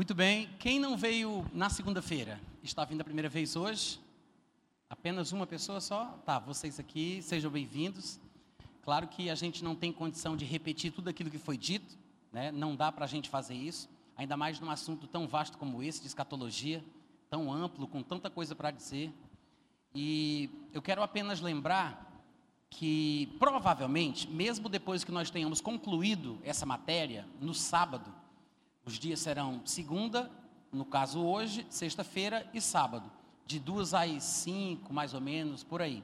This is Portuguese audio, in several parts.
Muito bem. Quem não veio na segunda-feira? Está vindo a primeira vez hoje? Apenas uma pessoa só? Tá, vocês aqui, sejam bem-vindos. Claro que a gente não tem condição de repetir tudo aquilo que foi dito, né? não dá para a gente fazer isso, ainda mais num assunto tão vasto como esse, de escatologia, tão amplo, com tanta coisa para dizer. E eu quero apenas lembrar que, provavelmente, mesmo depois que nós tenhamos concluído essa matéria, no sábado, os dias serão segunda, no caso hoje, sexta-feira e sábado, de duas às cinco, mais ou menos, por aí.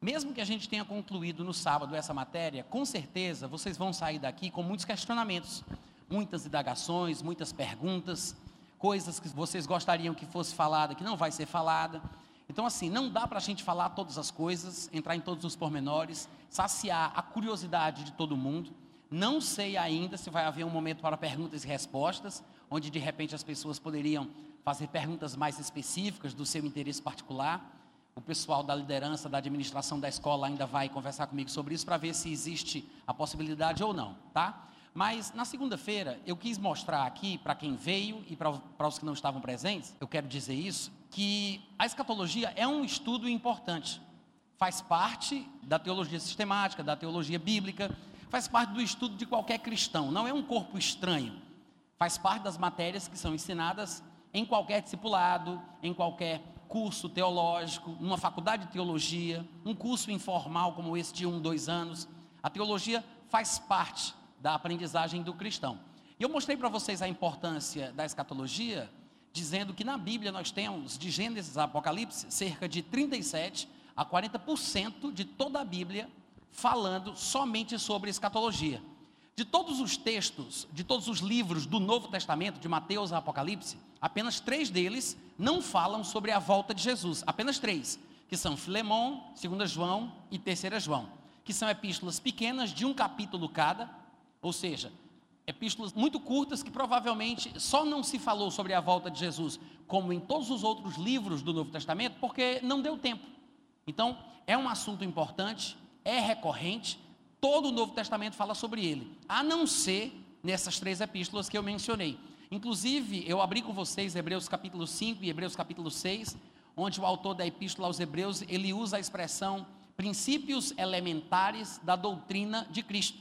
Mesmo que a gente tenha concluído no sábado essa matéria, com certeza vocês vão sair daqui com muitos questionamentos, muitas indagações, muitas perguntas, coisas que vocês gostariam que fosse falada, que não vai ser falada. Então, assim, não dá para a gente falar todas as coisas, entrar em todos os pormenores, saciar a curiosidade de todo mundo. Não sei ainda se vai haver um momento para perguntas e respostas, onde de repente as pessoas poderiam fazer perguntas mais específicas do seu interesse particular. O pessoal da liderança, da administração da escola ainda vai conversar comigo sobre isso para ver se existe a possibilidade ou não, tá? Mas na segunda-feira eu quis mostrar aqui para quem veio e para, os que não estavam presentes, eu quero dizer isso, que a escatologia é um estudo importante. Faz parte da teologia sistemática, da teologia bíblica, faz parte do estudo de qualquer cristão, não é um corpo estranho. Faz parte das matérias que são ensinadas em qualquer discipulado, em qualquer curso teológico, numa faculdade de teologia, um curso informal como esse de um, dois anos. A teologia faz parte da aprendizagem do cristão. E eu mostrei para vocês a importância da escatologia, dizendo que na Bíblia nós temos, de Gênesis a Apocalipse, cerca de 37 a 40% de toda a Bíblia falando somente sobre escatologia. De todos os textos, de todos os livros do Novo Testamento, de Mateus a Apocalipse, apenas três deles não falam sobre a volta de Jesus. Apenas três, que são Filemão, 2 João e 3 João, que são epístolas pequenas de um capítulo cada, ou seja, epístolas muito curtas que provavelmente só não se falou sobre a volta de Jesus, como em todos os outros livros do Novo Testamento, porque não deu tempo. Então, é um assunto importante, é recorrente, todo o Novo Testamento fala sobre ele, a não ser nessas três epístolas que eu mencionei. Inclusive, eu abri com vocês Hebreus capítulo 5 e Hebreus capítulo 6, onde o autor da epístola aos Hebreus, ele usa a expressão princípios elementares da doutrina de Cristo.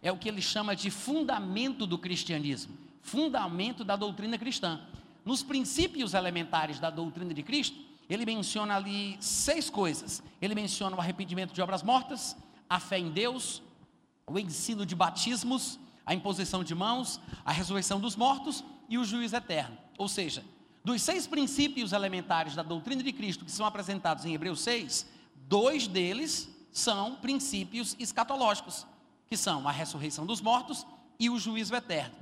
É o que ele chama de fundamento do cristianismo, fundamento da doutrina cristã. Nos princípios elementares da doutrina de Cristo, ele menciona ali seis coisas. Ele menciona o arrependimento de obras mortas, a fé em Deus, o ensino de batismos, a imposição de mãos, a ressurreição dos mortos e o juízo eterno. Ou seja, dos seis princípios elementares da doutrina de Cristo que são apresentados em Hebreus 6, dois deles são princípios escatológicos, que são a ressurreição dos mortos e o juízo eterno.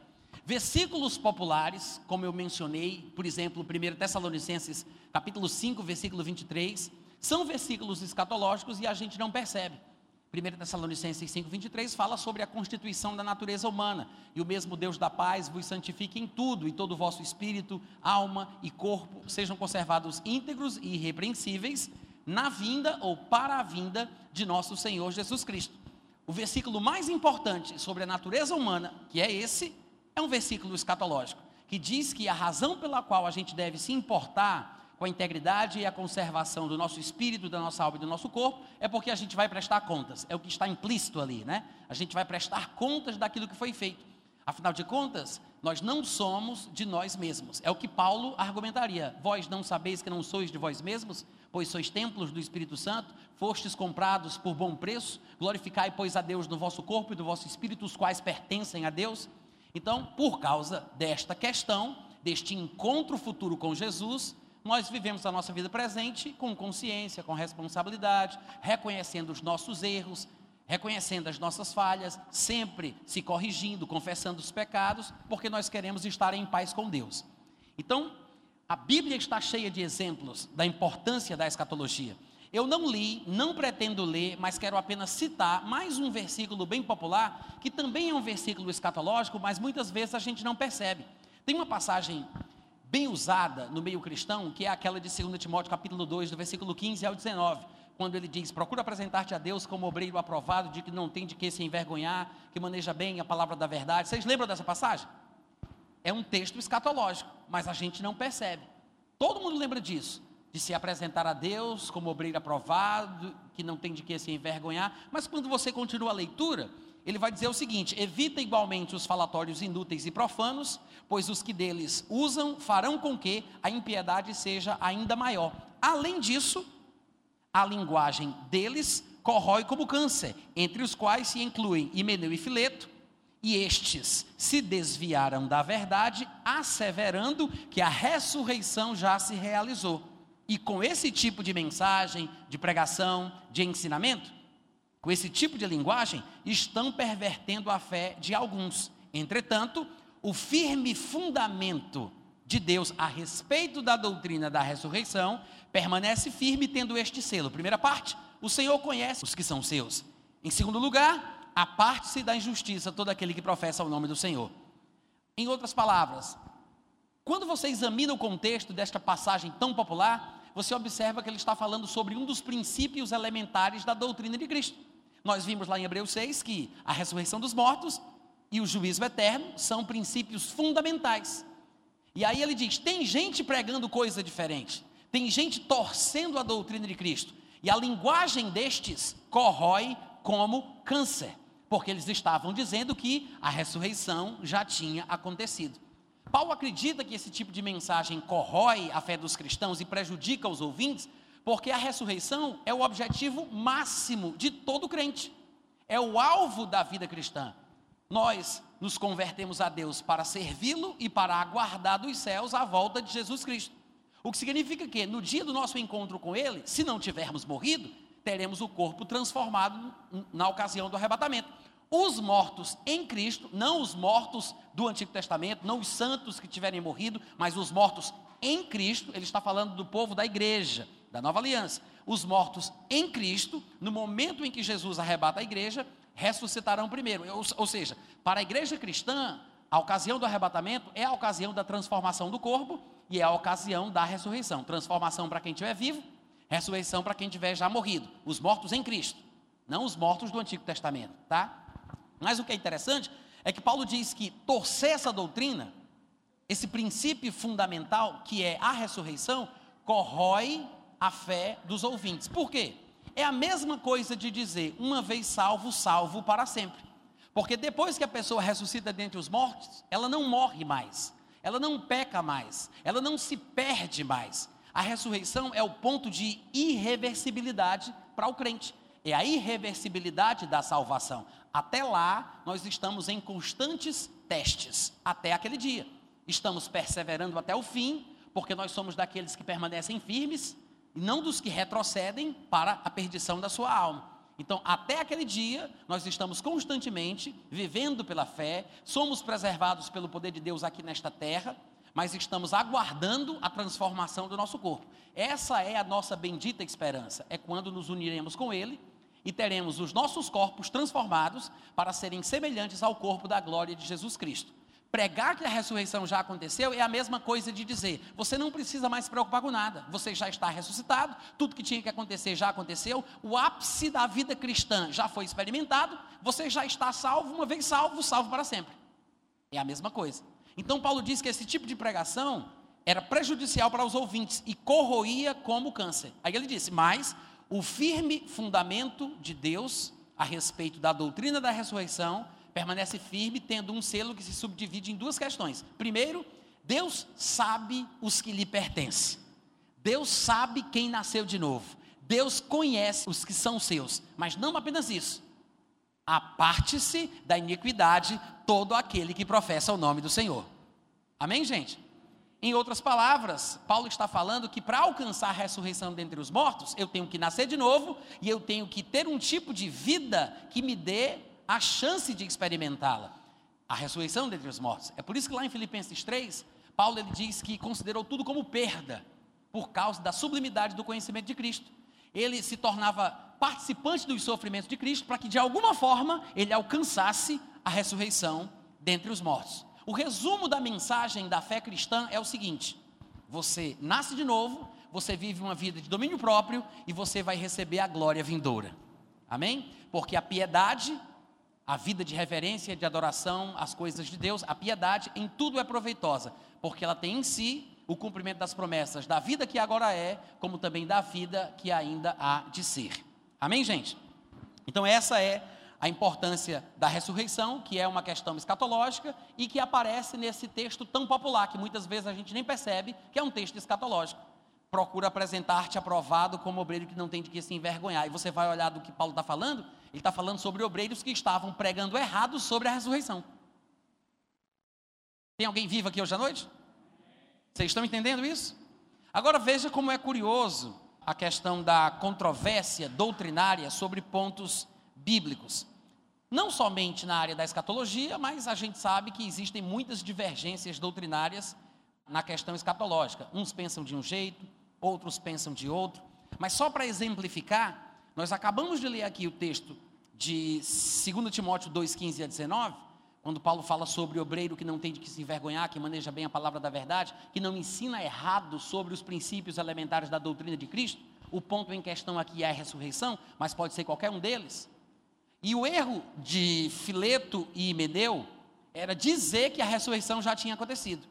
Versículos populares, como eu mencionei, por exemplo, 1 Tessalonicenses, capítulo 5, versículo 23, são versículos escatológicos e a gente não percebe. 1 Tessalonicenses 5, 23 fala sobre a constituição da natureza humana, e o mesmo Deus da paz vos santifique em tudo, e todo o vosso espírito, alma e corpo sejam conservados íntegros e irrepreensíveis na vinda ou para a vinda de nosso Senhor Jesus Cristo. O versículo mais importante sobre a natureza humana, que é esse, é um versículo escatológico, que diz que a razão pela qual a gente deve se importar com a integridade e a conservação do nosso espírito, da nossa alma e do nosso corpo, é porque a gente vai prestar contas. É o que está implícito ali, né? A gente vai prestar contas daquilo que foi feito. Afinal de contas, nós não somos de nós mesmos. É o que Paulo argumentaria. Vós não sabeis que não sois de vós mesmos, pois sois templos do Espírito Santo, fostes comprados por bom preço. Glorificai, pois, a Deus no vosso corpo e do vosso espírito, os quais pertencem a Deus. Então, por causa desta questão, deste encontro futuro com Jesus, nós vivemos a nossa vida presente com consciência, com responsabilidade, reconhecendo os nossos erros, reconhecendo as nossas falhas, sempre se corrigindo, confessando os pecados, porque nós queremos estar em paz com Deus. Então, a Bíblia está cheia de exemplos da importância da escatologia. Eu não li, não pretendo ler, mas quero apenas citar mais um versículo bem popular, que também é um versículo escatológico, mas muitas vezes a gente não percebe. Tem uma passagem bem usada no meio cristão, que é aquela de 2 Timóteo capítulo 2, do versículo 15 ao 19, quando ele diz: "Procura apresentar-te a Deus como obreiro aprovado, de que não tem de que se envergonhar, que maneja bem a palavra da verdade". Vocês lembram dessa passagem? é um texto escatológico, mas a gente não percebe. Todo mundo lembra disso, de se apresentar a Deus como obreiro aprovado, que não tem de que se envergonhar, mas quando você continua a leitura, ele vai dizer o seguinte: evita igualmente os falatórios inúteis e profanos, pois os que deles usam farão com que a impiedade seja ainda maior. Além disso, a linguagem deles corrói como câncer, entre os quais se incluem Himeneu e Fileto, e estes se desviaram da verdade, asseverando que a ressurreição já se realizou. E com esse tipo de mensagem, de pregação, de ensinamento, com esse tipo de linguagem, estão pervertendo a fé de alguns. Entretanto, o firme fundamento de Deus a respeito da doutrina da ressurreição permanece firme tendo este selo. Primeira parte, o Senhor conhece os que são seus. Em segundo lugar, aparte-se da injustiça todo aquele que professa o nome do Senhor. Em outras palavras, quando você examina o contexto desta passagem tão popular, você observa que ele está falando sobre um dos princípios elementares da doutrina de Cristo. Nós vimos lá em Hebreus 6 que a ressurreição dos mortos e o juízo eterno são princípios fundamentais. E aí ele diz: tem gente pregando coisa diferente, tem gente torcendo a doutrina de Cristo, e a linguagem destes corrói como câncer, porque eles estavam dizendo que a ressurreição já tinha acontecido. Paulo acredita que esse tipo de mensagem corrói a fé dos cristãos e prejudica os ouvintes, porque a ressurreição é o objetivo máximo de todo crente, é o alvo da vida cristã. Nós nos convertemos a Deus para servi-lo e para aguardar dos céus a volta de Jesus Cristo. O que significa que no dia do nosso encontro com Ele, se não tivermos morrido, teremos o corpo transformado na ocasião do arrebatamento. Os mortos em Cristo, não os mortos do Antigo Testamento, não os santos que tiverem morrido, mas os mortos em Cristo, ele está falando do povo da igreja, da nova aliança. Os mortos em Cristo, no momento em que Jesus arrebata a igreja, ressuscitarão primeiro. Ou, ou seja, para a igreja cristã, a ocasião do arrebatamento é a ocasião da transformação do corpo e é a ocasião da ressurreição. Transformação para quem estiver vivo, ressurreição para quem tiver já morrido. Os mortos em Cristo, não os mortos do Antigo Testamento, tá? Mas o que é interessante é que Paulo diz que torcer essa doutrina, esse princípio fundamental que é a ressurreição, corrói a fé dos ouvintes. Por quê? É a mesma coisa de dizer, uma vez salvo, salvo para sempre. Porque depois que a pessoa ressuscita dentre os mortos, ela não morre mais, ela não peca mais, ela não se perde mais. A ressurreição é o ponto de irreversibilidade para o crente. É a irreversibilidade da salvação. Até lá, nós estamos em constantes testes, até aquele dia. Estamos perseverando até o fim, porque nós somos daqueles que permanecem firmes e não dos que retrocedem para a perdição da sua alma. Então, até aquele dia, nós estamos constantemente vivendo pela fé, somos preservados pelo poder de Deus aqui nesta terra, mas estamos aguardando a transformação do nosso corpo. Essa é a nossa bendita esperança, é quando nos uniremos com Ele e teremos os nossos corpos transformados para serem semelhantes ao corpo da glória de Jesus Cristo. Pregar que a ressurreição já aconteceu é a mesma coisa de dizer: você não precisa mais se preocupar com nada, você já está ressuscitado, tudo que tinha que acontecer já aconteceu, o ápice da vida cristã já foi experimentado, você já está salvo, uma vez salvo, salvo para sempre. É a mesma coisa. Então, Paulo diz que esse tipo de pregação era prejudicial para os ouvintes e corroía como câncer. Aí ele disse: mas o firme fundamento de Deus a respeito da doutrina da ressurreição permanece firme, tendo um selo que se subdivide em duas questões. Primeiro, Deus sabe os que lhe pertencem. Deus sabe quem nasceu de novo. Deus conhece os que são seus. Mas não apenas isso. Aparte-se da iniquidade todo aquele que professa o nome do Senhor. Amém, gente? Em outras palavras, Paulo está falando que para alcançar a ressurreição dentre os mortos, eu tenho que nascer de novo e eu tenho que ter um tipo de vida que me dê a chance de experimentá-la, a ressurreição dentre os mortos. É por isso que lá em Filipenses 3, Paulo ele diz que considerou tudo como perda, por causa da sublimidade do conhecimento de Cristo. Ele se tornava participante dos sofrimentos de Cristo para que de alguma forma ele alcançasse a ressurreição dentre os mortos. O resumo da mensagem da fé cristã é o seguinte: você nasce de novo, você vive uma vida de domínio próprio e você vai receber a glória vindoura. Amém? Porque a piedade a vida de reverência, de adoração às coisas de Deus, a piedade, em tudo é proveitosa, porque ela tem em si o cumprimento das promessas da vida que agora é, como também da vida que ainda há de ser. Amém, gente? Então, essa é a importância da ressurreição, que é uma questão escatológica e que aparece nesse texto tão popular, que muitas vezes a gente nem percebe que é um texto escatológico. Procura apresentar-te aprovado como obreiro que não tem de que se envergonhar. E você vai olhar do que Paulo está falando, ele está falando sobre obreiros que estavam pregando errado sobre a ressurreição. Tem alguém vivo aqui hoje à noite? Vocês estão entendendo isso? Agora veja como é curioso a questão da controvérsia doutrinária sobre pontos bíblicos. Não somente na área da escatologia, mas a gente sabe que existem muitas divergências doutrinárias na questão escatológica. Uns pensam de um jeito, outros pensam de outro. Mas só para exemplificar, nós acabamos de ler aqui o texto de 2 Timóteo 2, 15 a 19, quando Paulo fala sobre o obreiro que não tem de que se envergonhar, que maneja bem a palavra da verdade, que não ensina errado sobre os princípios elementares da doutrina de Cristo. O ponto em questão aqui é a ressurreição, mas pode ser qualquer um deles. E o erro de Fileto e Medeu era dizer que a ressurreição já tinha acontecido.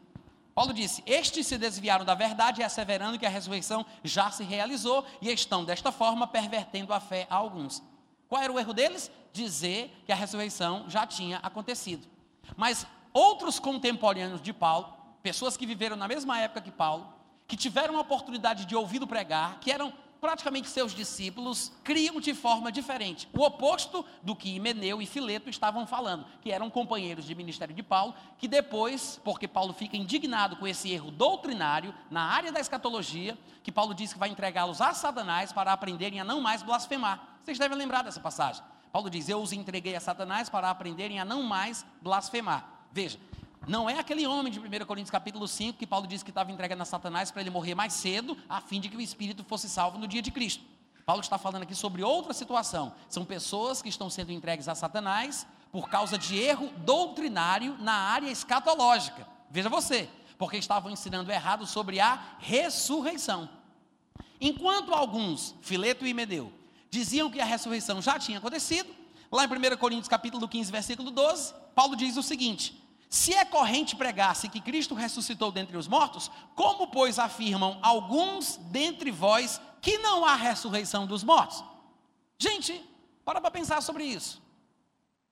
Paulo disse: Estes se desviaram da verdade, asseverando que a ressurreição já se realizou e estão, desta forma, pervertendo a fé a alguns. Qual era o erro deles? Dizer que a ressurreição já tinha acontecido. Mas outros contemporâneos de Paulo, pessoas que viveram na mesma época que Paulo, que tiveram a oportunidade de ouvi-lo pregar, que eram praticamente seus discípulos criam de forma diferente, o oposto do que Himeneu e Fileto estavam falando, que eram companheiros de ministério de Paulo, que depois, porque Paulo fica indignado com esse erro doutrinário na área da escatologia, que Paulo diz que vai entregá-los a Satanás para aprenderem a não mais blasfemar. Vocês devem lembrar dessa passagem. Paulo diz: Eu os entreguei a Satanás para aprenderem a não mais blasfemar. Veja, não é aquele homem de 1 Coríntios capítulo 5 que Paulo disse que estava entregando a Satanás para ele morrer mais cedo, a fim de que o espírito fosse salvo no dia de Cristo. Paulo está falando aqui sobre outra situação. São pessoas que estão sendo entregues a Satanás por causa de erro doutrinário na área escatológica. Veja você, porque estavam ensinando errado sobre a ressurreição. Enquanto alguns, Fileto e Medeu, diziam que a ressurreição já tinha acontecido, lá em 1 Coríntios capítulo 15, versículo 12, Paulo diz o seguinte: se é corrente pregar-se que Cristo ressuscitou dentre os mortos, como, pois, afirmam alguns dentre vós que não há ressurreição dos mortos? Gente, para para pensar sobre isso.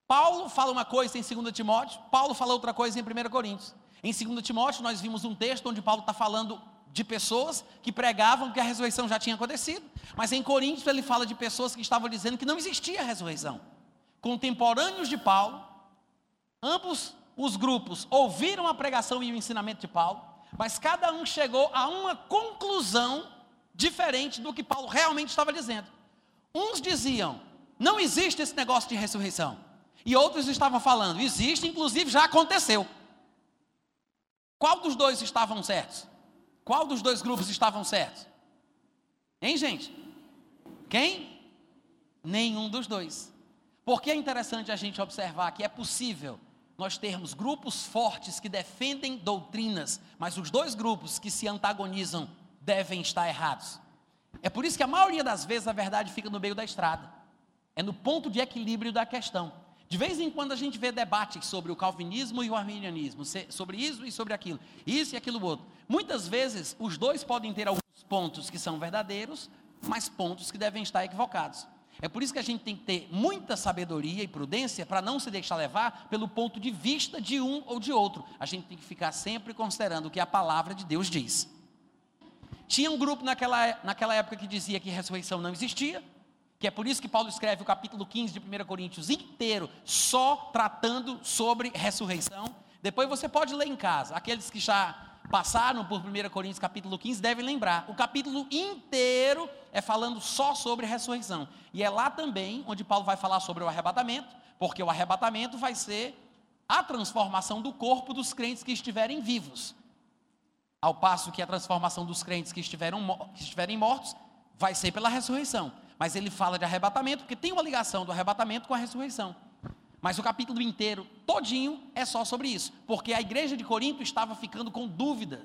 Paulo fala uma coisa em 2 Timóteo, Paulo fala outra coisa em 1 Coríntios. Em 2 Timóteo, nós vimos um texto onde Paulo está falando de pessoas que pregavam que a ressurreição já tinha acontecido, mas em Coríntios ele fala de pessoas que estavam dizendo que não existia ressurreição. Contemporâneos de Paulo, ambos os grupos ouviram a pregação e o ensinamento de Paulo, mas cada um chegou a uma conclusão diferente do que Paulo realmente estava dizendo. Uns diziam, não existe esse negócio de ressurreição. E outros estavam falando, existe, inclusive já aconteceu. Qual dos dois estavam certos? Qual dos dois grupos estavam certos? Hein, gente? Quem? Nenhum dos dois. Porque é interessante a gente observar que é possível nós termos grupos fortes que defendem doutrinas, mas os dois grupos que se antagonizam devem estar errados. É por isso que a maioria das vezes a verdade fica no meio da estrada. É no ponto de equilíbrio da questão. De vez em quando a gente vê debates sobre o calvinismo e o arminianismo, sobre isso e sobre aquilo, isso e aquilo outro. Muitas vezes os dois podem ter alguns pontos que são verdadeiros, mas pontos que devem estar equivocados. É por isso que a gente tem que ter muita sabedoria e prudência para não se deixar levar pelo ponto de vista de um ou de outro. A gente tem que ficar sempre considerando o que a palavra de Deus diz. Tinha um grupo naquela, naquela época que dizia que ressurreição não existia, que é por isso que Paulo escreve o capítulo 15 de 1 Coríntios inteiro só tratando sobre ressurreição. Depois você pode ler em casa, aqueles que já passaram por 1 Coríntios capítulo 15 devem lembrar. O capítulo inteiro é falando só sobre ressurreição. E é lá também onde Paulo vai falar sobre o arrebatamento, porque o arrebatamento vai ser a transformação do corpo dos crentes que estiverem vivos. Ao passo que a transformação dos crentes que, estiveram, que estiverem mortos vai ser pela ressurreição. Mas ele fala de arrebatamento, porque tem uma ligação do arrebatamento com a ressurreição. Mas o capítulo inteiro, todinho, é só sobre isso. Porque a igreja de Corinto estava ficando com dúvida,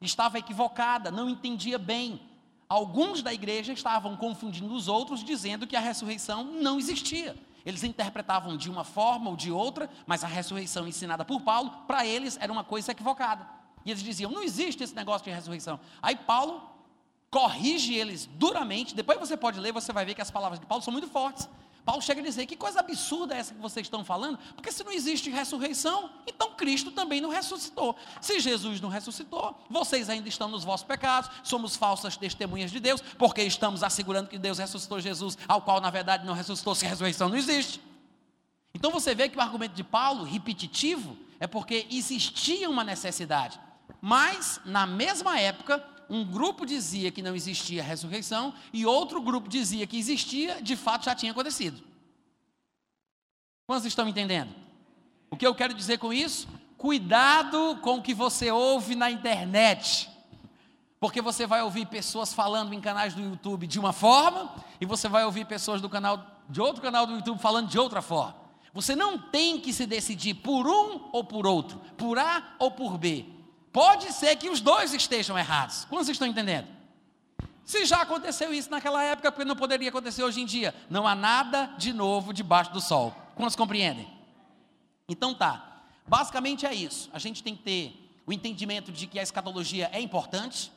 estava equivocada, não entendia bem. Alguns da igreja estavam confundindo os outros, dizendo que a ressurreição não existia. Eles interpretavam de uma forma ou de outra, mas a ressurreição ensinada por Paulo, para eles era uma coisa equivocada. E eles diziam: não existe esse negócio de ressurreição. Aí Paulo corrige eles duramente. Depois você pode ler, você vai ver que as palavras de Paulo são muito fortes. Paulo chega a dizer: que coisa absurda é essa que vocês estão falando? Porque se não existe ressurreição, então Cristo também não ressuscitou. Se Jesus não ressuscitou, vocês ainda estão nos vossos pecados, somos falsas testemunhas de Deus, porque estamos assegurando que Deus ressuscitou Jesus, ao qual na verdade não ressuscitou, se a ressurreição não existe. Então você vê que o argumento de Paulo, repetitivo, é porque existia uma necessidade. Mas, na mesma época, um grupo dizia que não existia ressurreição e outro grupo dizia que existia, de fato já tinha acontecido. Quantos estão entendendo? O que eu quero dizer com isso? Cuidado com o que você ouve na internet. Porque você vai ouvir pessoas falando em canais do YouTube de uma forma e você vai ouvir pessoas do canal de outro canal do YouTube falando de outra forma. Você não tem que se decidir por um ou por outro, por A ou por B. Pode ser que os dois estejam errados. Quantos estão entendendo? Se já aconteceu isso naquela época, porque não poderia acontecer hoje em dia? Não há nada de novo debaixo do sol. Quantos compreendem? Então tá. Basicamente é isso. A gente tem que ter o entendimento de que a escatologia é importante.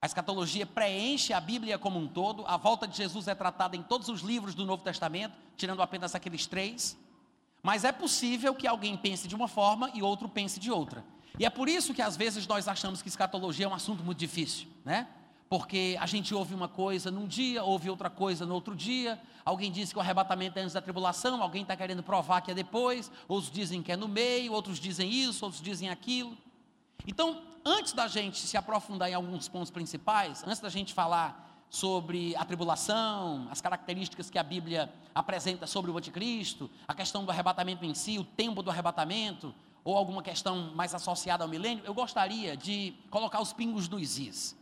A escatologia preenche a Bíblia como um todo. A volta de Jesus é tratada em todos os livros do Novo Testamento, tirando apenas aqueles três. Mas é possível que alguém pense de uma forma e outro pense de outra. E é por isso que às vezes nós achamos que escatologia é um assunto muito difícil, né? Porque a gente ouve uma coisa num dia, ouve outra coisa no outro dia. Alguém diz que o arrebatamento é antes da tribulação, alguém está querendo provar que é depois, outros dizem que é no meio, outros dizem isso, outros dizem aquilo. Então, antes da gente se aprofundar em alguns pontos principais, antes da gente falar sobre a tribulação, as características que a Bíblia apresenta sobre o anticristo, a questão do arrebatamento em si, o tempo do arrebatamento, ou alguma questão mais associada ao milênio, eu gostaria de colocar os pingos dos is.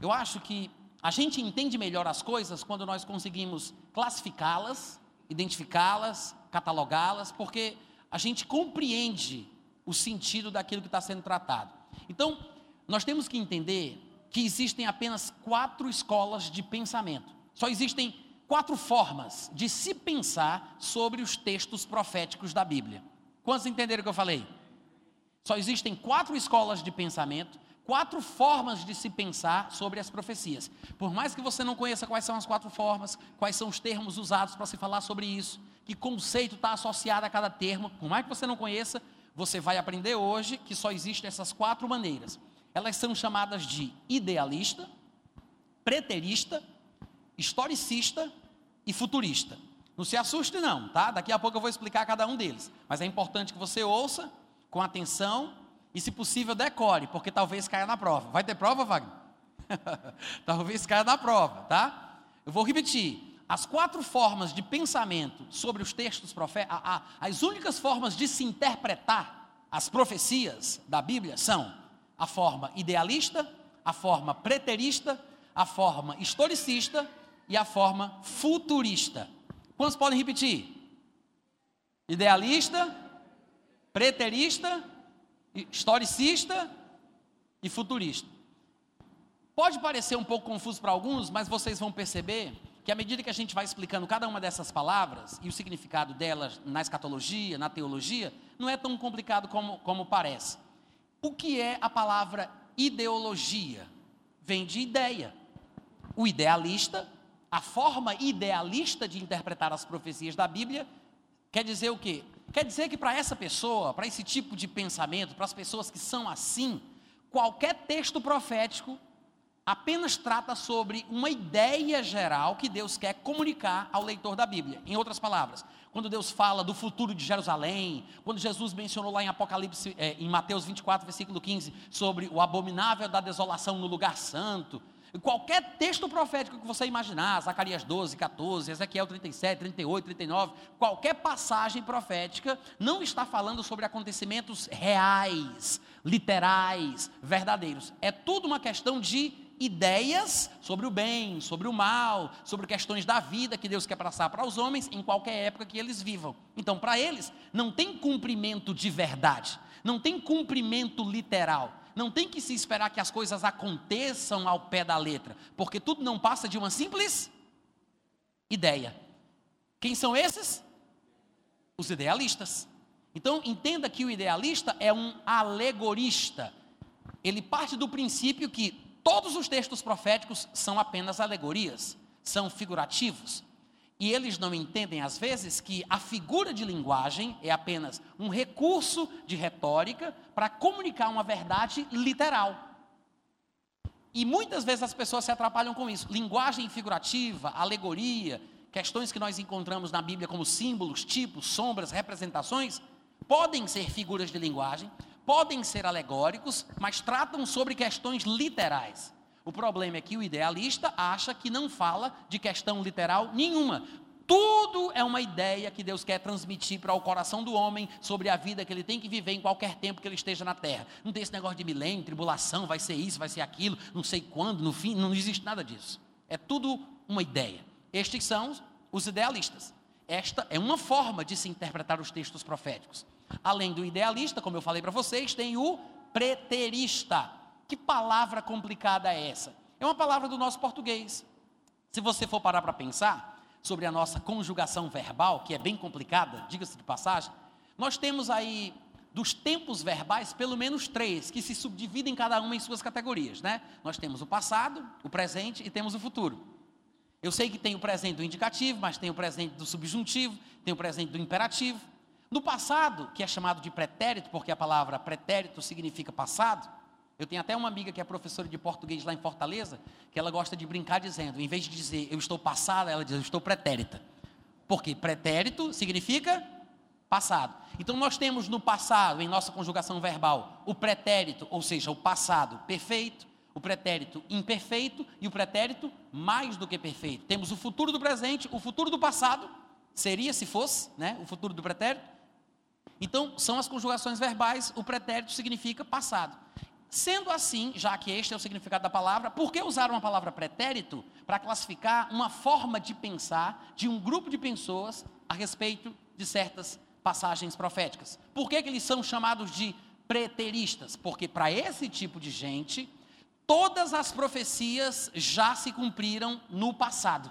Eu acho que a gente entende melhor as coisas quando nós conseguimos classificá-las, identificá-las, catalogá-las, porque a gente compreende o sentido daquilo que está sendo tratado. Então, nós temos que entender que existem apenas quatro escolas de pensamento. Só existem quatro formas de se pensar sobre os textos proféticos da Bíblia. Quantos entenderam o que eu falei? Só existem quatro escolas de pensamento, quatro formas de se pensar sobre as profecias. Por mais que você não conheça quais são as quatro formas, quais são os termos usados para se falar sobre isso, que conceito está associado a cada termo, por mais que você não conheça, você vai aprender hoje que só existem essas quatro maneiras. Elas são chamadas de idealista, preterista, historicista e futurista. Não se assuste não, tá? Daqui a pouco eu vou explicar cada um deles. Mas é importante que você ouça com atenção e, se possível, decore, porque talvez caia na prova. Vai ter prova, Wagner? talvez caia na prova, tá? Eu vou repetir. As quatro formas de pensamento sobre os textos proféticos, as únicas formas de se interpretar as profecias da Bíblia são a forma idealista, a forma preterista, a forma historicista e a forma futurista. Quantos podem repetir? Idealista, preterista, historicista e futurista. Pode parecer um pouco confuso para alguns, mas vocês vão perceber que à medida que a gente vai explicando cada uma dessas palavras e o significado delas na escatologia, na teologia, não é tão complicado como, como parece. O que é a palavra ideologia? Vem de ideia. O idealista a forma idealista de interpretar as profecias da Bíblia quer dizer o quê? Quer dizer que para essa pessoa, para esse tipo de pensamento, para as pessoas que são assim, qualquer texto profético apenas trata sobre uma ideia geral que Deus quer comunicar ao leitor da Bíblia. Em outras palavras, quando Deus fala do futuro de Jerusalém, quando Jesus mencionou lá em Apocalipse, é, em Mateus 24, versículo 15, sobre o abominável da desolação no lugar santo, Qualquer texto profético que você imaginar, Zacarias 12, 14, Ezequiel 37, 38, 39, qualquer passagem profética não está falando sobre acontecimentos reais, literais, verdadeiros. É tudo uma questão de ideias sobre o bem, sobre o mal, sobre questões da vida que Deus quer passar para os homens em qualquer época que eles vivam. Então, para eles, não tem cumprimento de verdade, não tem cumprimento literal não tem que se esperar que as coisas aconteçam ao pé da letra, porque tudo não passa de uma simples ideia. Quem são esses? Os idealistas. Então, entenda que o idealista é um alegorista. Ele parte do princípio que todos os textos proféticos são apenas alegorias, são figurativos. E eles não entendem, às vezes, que a figura de linguagem é apenas um recurso de retórica para comunicar uma verdade literal. E muitas vezes as pessoas se atrapalham com isso. Linguagem figurativa, alegoria, questões que nós encontramos na Bíblia como símbolos, tipos, sombras, representações, podem ser figuras de linguagem, podem ser alegóricos, mas tratam sobre questões literais. O problema é que o idealista acha que não fala de questão literal nenhuma. Tudo é uma ideia que Deus quer transmitir para o coração do homem sobre a vida que ele tem que viver em qualquer tempo que ele esteja na terra. Não tem esse negócio de milênio, tribulação, vai ser isso, vai ser aquilo, não sei quando, no fim, não existe nada disso. É tudo uma ideia. Estes são os idealistas. Esta é uma forma de se interpretar os textos proféticos. Além do idealista, como eu falei para vocês, tem o preterista. Que palavra complicada é essa? É uma palavra do nosso português. Se você for parar para pensar sobre a nossa conjugação verbal, que é bem complicada, diga-se de passagem, nós temos aí dos tempos verbais pelo menos três que se subdividem cada uma em suas categorias, né? Nós temos o passado, o presente e temos o futuro. Eu sei que tem o presente do indicativo, mas tem o presente do subjuntivo, tem o presente do imperativo. No passado, que é chamado de pretérito, porque a palavra pretérito significa passado, eu tenho até uma amiga que é professora de português lá em Fortaleza, que ela gosta de brincar dizendo, em vez de dizer eu estou passada, ela diz eu estou pretérita. Porque pretérito significa passado. Então nós temos no passado, em nossa conjugação verbal, o pretérito, ou seja, o passado perfeito, o pretérito imperfeito e o pretérito mais do que perfeito. Temos o futuro do presente, o futuro do passado, seria se fosse, né, o futuro do pretérito. Então, são as conjugações verbais, o pretérito significa passado. Sendo assim, já que este é o significado da palavra, por que usar uma palavra pretérito para classificar uma forma de pensar de um grupo de pessoas a respeito de certas passagens proféticas? Por que, que eles são chamados de preteristas? Porque para esse tipo de gente, todas as profecias já se cumpriram no passado.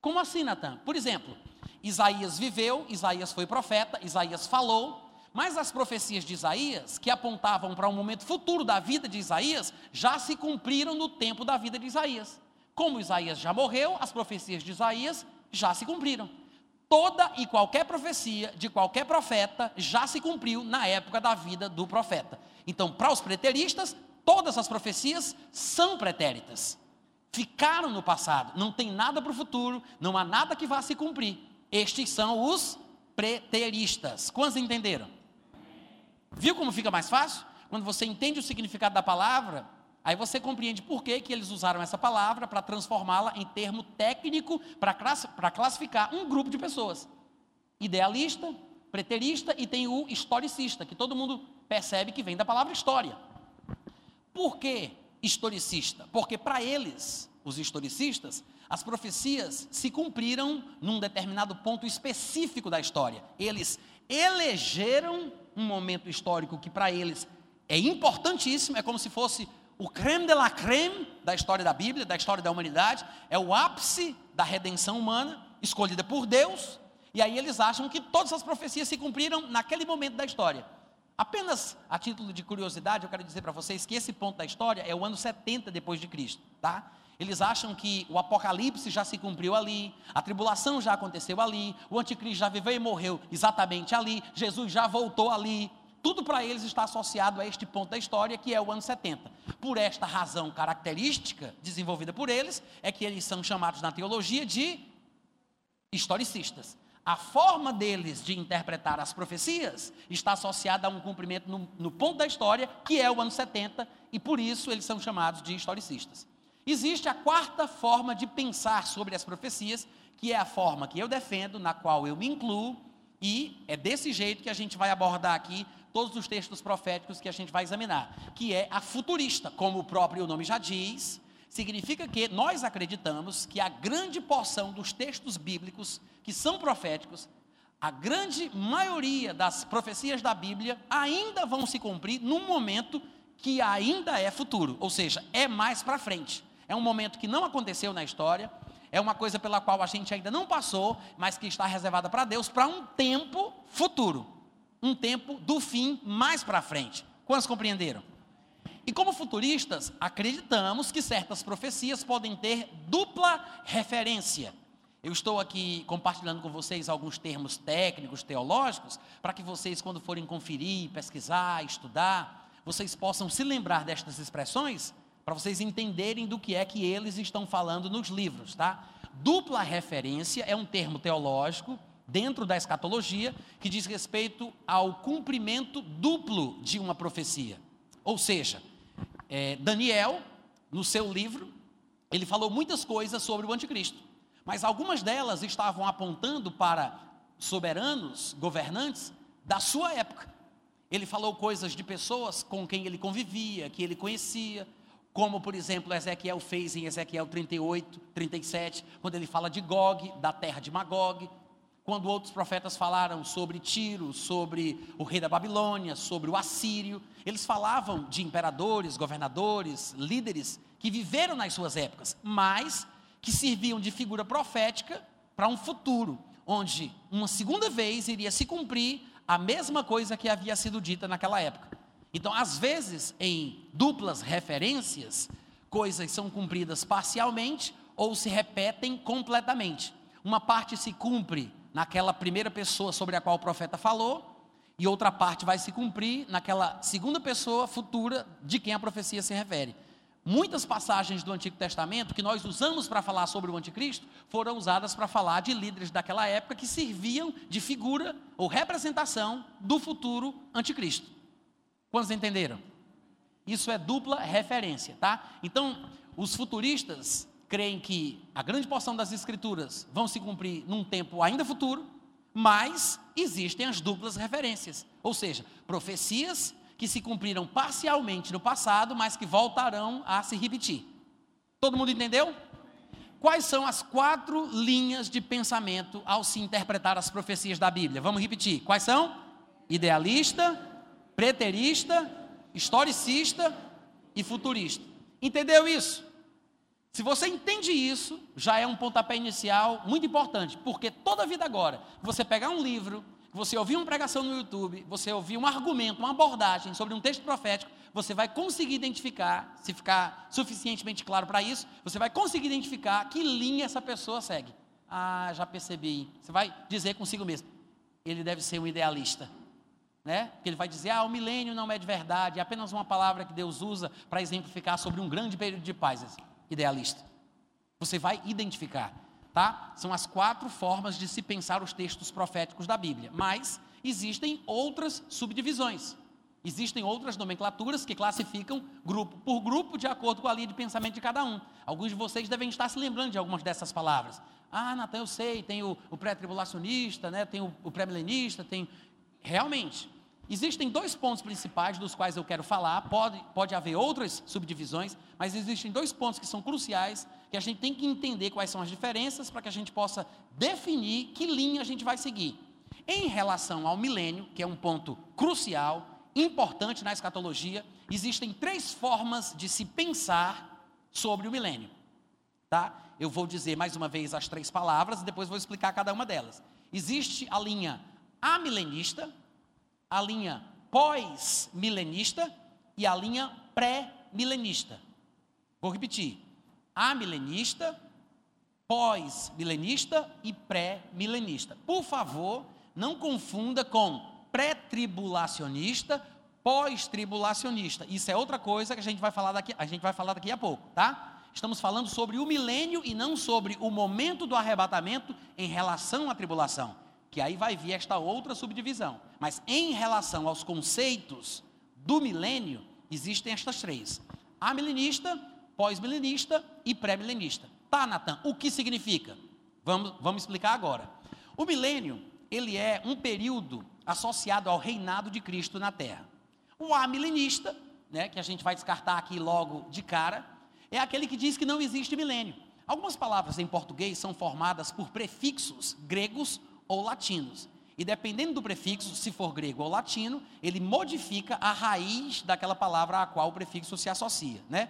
Como assim, Natan? Por exemplo, Isaías viveu, Isaías foi profeta, Isaías falou, mas as profecias de Isaías, que apontavam para um momento futuro da vida de Isaías, já se cumpriram no tempo da vida de Isaías. Como Isaías já morreu, as profecias de Isaías já se cumpriram. Toda e qualquer profecia de qualquer profeta já se cumpriu na época da vida do profeta. Então, para os preteristas, todas as profecias são pretéritas. Ficaram no passado, não tem nada para o futuro, não há nada que vá se cumprir. Estes são os preteristas. Quantos entenderam? Viu como fica mais fácil? Quando você entende o significado da palavra, aí você compreende por que, que eles usaram essa palavra para transformá-la em termo técnico para classificar um grupo de pessoas. Idealista, preterista e tem o historicista, que todo mundo percebe que vem da palavra história. Por que historicista? Porque para eles, os historicistas, as profecias se cumpriram num determinado ponto específico da história. Eles elegeram um momento histórico que para eles é importantíssimo, é como se fosse o creme de la creme da história da Bíblia, da história da humanidade, é o ápice da redenção humana, escolhida por Deus, e aí eles acham que todas as profecias se cumpriram naquele momento da história. Apenas a título de curiosidade, eu quero dizer para vocês que esse ponto da história é o ano 70 depois de Cristo, tá? Eles acham que o apocalipse já se cumpriu ali, a tribulação já aconteceu ali, o anticristo já viveu e morreu exatamente ali, Jesus já voltou ali. Tudo para eles está associado a este ponto da história, que é o ano 70. Por esta razão característica desenvolvida por eles, é que eles são chamados na teologia de historicistas. A forma deles de interpretar as profecias está associada a um cumprimento no, no ponto da história, que é o ano 70, e por isso eles são chamados de historicistas. Existe a quarta forma de pensar sobre as profecias, que é a forma que eu defendo, na qual eu me incluo, e é desse jeito que a gente vai abordar aqui todos os textos proféticos que a gente vai examinar, que é a futurista, como o próprio nome já diz, significa que nós acreditamos que a grande porção dos textos bíblicos que são proféticos, a grande maioria das profecias da Bíblia ainda vão se cumprir num momento que ainda é futuro, ou seja, é mais para frente. É um momento que não aconteceu na história, é uma coisa pela qual a gente ainda não passou, mas que está reservada para Deus para um tempo futuro, um tempo do fim mais para frente. Quantos compreenderam? E como futuristas, acreditamos que certas profecias podem ter dupla referência. Eu estou aqui compartilhando com vocês alguns termos técnicos, teológicos, para que vocês, quando forem conferir, pesquisar, estudar, vocês possam se lembrar destas expressões, para vocês entenderem do que é que eles estão falando nos livros, tá? Dupla referência é um termo teológico dentro da escatologia que diz respeito ao cumprimento duplo de uma profecia. Ou seja, é, Daniel, no seu livro, ele falou muitas coisas sobre o anticristo, mas algumas delas estavam apontando para soberanos, governantes da sua época. Ele falou coisas de pessoas com quem ele convivia, que ele conhecia, como por exemplo Ezequiel fez em Ezequiel 38, 37, quando ele fala de Gog, da terra de Magog, quando outros profetas falaram sobre Tiro, sobre o rei da Babilônia, sobre o assírio, eles falavam de imperadores, governadores, líderes que viveram nas suas épocas, mas que serviam de figura profética para um futuro, onde uma segunda vez iria se cumprir a mesma coisa que havia sido dita naquela época. Então, às vezes, em duplas referências, coisas são cumpridas parcialmente ou se repetem completamente. Uma parte se cumpre naquela primeira pessoa sobre a qual o profeta falou, e outra parte vai se cumprir naquela segunda pessoa futura de quem a profecia se refere. Muitas passagens do Antigo Testamento que nós usamos para falar sobre o anticristo foram usadas para falar de líderes daquela época que serviam de figura ou representação do futuro anticristo. Quantos entenderam? Isso é dupla referência, tá? Então, os futuristas creem que a grande porção das escrituras vão se cumprir num tempo ainda futuro, mas existem as duplas referências, ou seja, profecias que se cumpriram parcialmente no passado, mas que voltarão a se repetir. Todo mundo entendeu? Quais são as quatro linhas de pensamento ao se interpretar as profecias da Bíblia? Vamos repetir. Quais são? Idealista, preterista, historicista e futurista. Entendeu isso? Se você entende isso, já é um pontapé inicial muito importante, porque toda a vida agora, você pegar um livro, você ouvir uma pregação no YouTube, você ouvir um argumento, uma abordagem sobre um texto profético, você vai conseguir identificar, se ficar suficientemente claro para isso, você vai conseguir identificar que linha essa pessoa segue. Ah, já percebi. Você vai dizer consigo mesmo, ele deve ser um idealista. Né? Porque ele vai dizer, ah, o milênio não é de verdade, é apenas uma palavra que Deus usa para exemplificar sobre um grande período de paz idealista. Você vai identificar, tá? São as quatro formas de se pensar os textos proféticos da Bíblia, mas existem outras subdivisões. Existem outras nomenclaturas que classificam grupo por grupo de acordo com a linha de pensamento de cada um. Alguns de vocês devem estar se lembrando de algumas dessas palavras. Ah, Natan, eu sei, tem o, o pré-tribulacionista, né, tem o, o pré-milenista, tem. Realmente, Existem dois pontos principais dos quais eu quero falar, pode, pode haver outras subdivisões, mas existem dois pontos que são cruciais, que a gente tem que entender quais são as diferenças para que a gente possa definir que linha a gente vai seguir. Em relação ao milênio, que é um ponto crucial, importante na escatologia, existem três formas de se pensar sobre o milênio. Tá? Eu vou dizer mais uma vez as três palavras e depois vou explicar cada uma delas. Existe a linha amilenista, a linha pós-milenista e a linha pré-milenista. Vou repetir: amilenista, pós-milenista e pré-milenista. Por favor, não confunda com pré-tribulacionista, pós-tribulacionista. Isso é outra coisa que a gente vai falar daqui, a gente vai falar daqui a pouco, tá? Estamos falando sobre o milênio e não sobre o momento do arrebatamento em relação à tribulação que aí vai vir esta outra subdivisão. Mas em relação aos conceitos do milênio, existem estas três: amilenista, pós-milenista e pré-milenista. Tá, Natan, o que significa? Vamos, vamos explicar agora. O milênio, ele é um período associado ao reinado de Cristo na Terra. O amilenista, né, que a gente vai descartar aqui logo de cara, é aquele que diz que não existe milênio. Algumas palavras em português são formadas por prefixos gregos ou latinos. E dependendo do prefixo, se for grego ou latino, ele modifica a raiz daquela palavra a qual o prefixo se associa, né?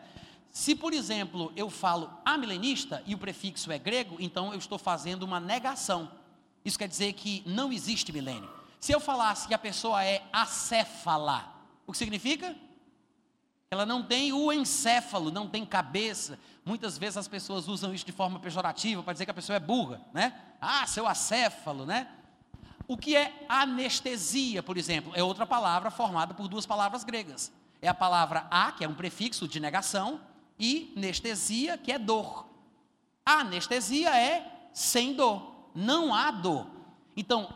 Se, por exemplo, eu falo amilenista e o prefixo é grego, então eu estou fazendo uma negação. Isso quer dizer que não existe milênio. Se eu falasse que a pessoa é acéfala, o que significa? Ela não tem o encéfalo, não tem cabeça. Muitas vezes as pessoas usam isso de forma pejorativa para dizer que a pessoa é burra, né? Ah, seu acéfalo, né? O que é anestesia, por exemplo, é outra palavra formada por duas palavras gregas. É a palavra a, que é um prefixo de negação, e anestesia, que é dor. A anestesia é sem dor, não há dor. Então,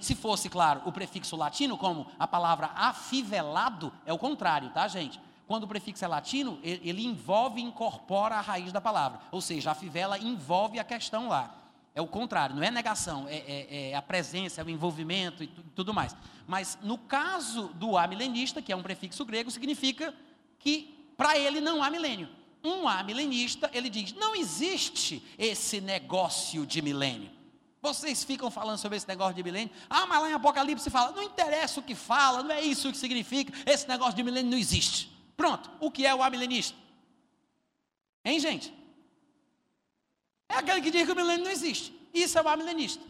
se fosse, claro, o prefixo latino, como a palavra afivelado, é o contrário, tá, gente? Quando o prefixo é latino, ele envolve e incorpora a raiz da palavra. Ou seja, a fivela envolve a questão lá. É o contrário, não é negação, é, é, é a presença, é o envolvimento e tudo mais. Mas no caso do amilenista, que é um prefixo grego, significa que para ele não há milênio. Um amilenista, ele diz: não existe esse negócio de milênio. Vocês ficam falando sobre esse negócio de milênio. Ah, mas lá em Apocalipse fala, não interessa o que fala, não é isso que significa, esse negócio de milênio não existe. Pronto, o que é o amilenista? Hein, gente? É aquele que diz que o milênio não existe. Isso é o amilenista.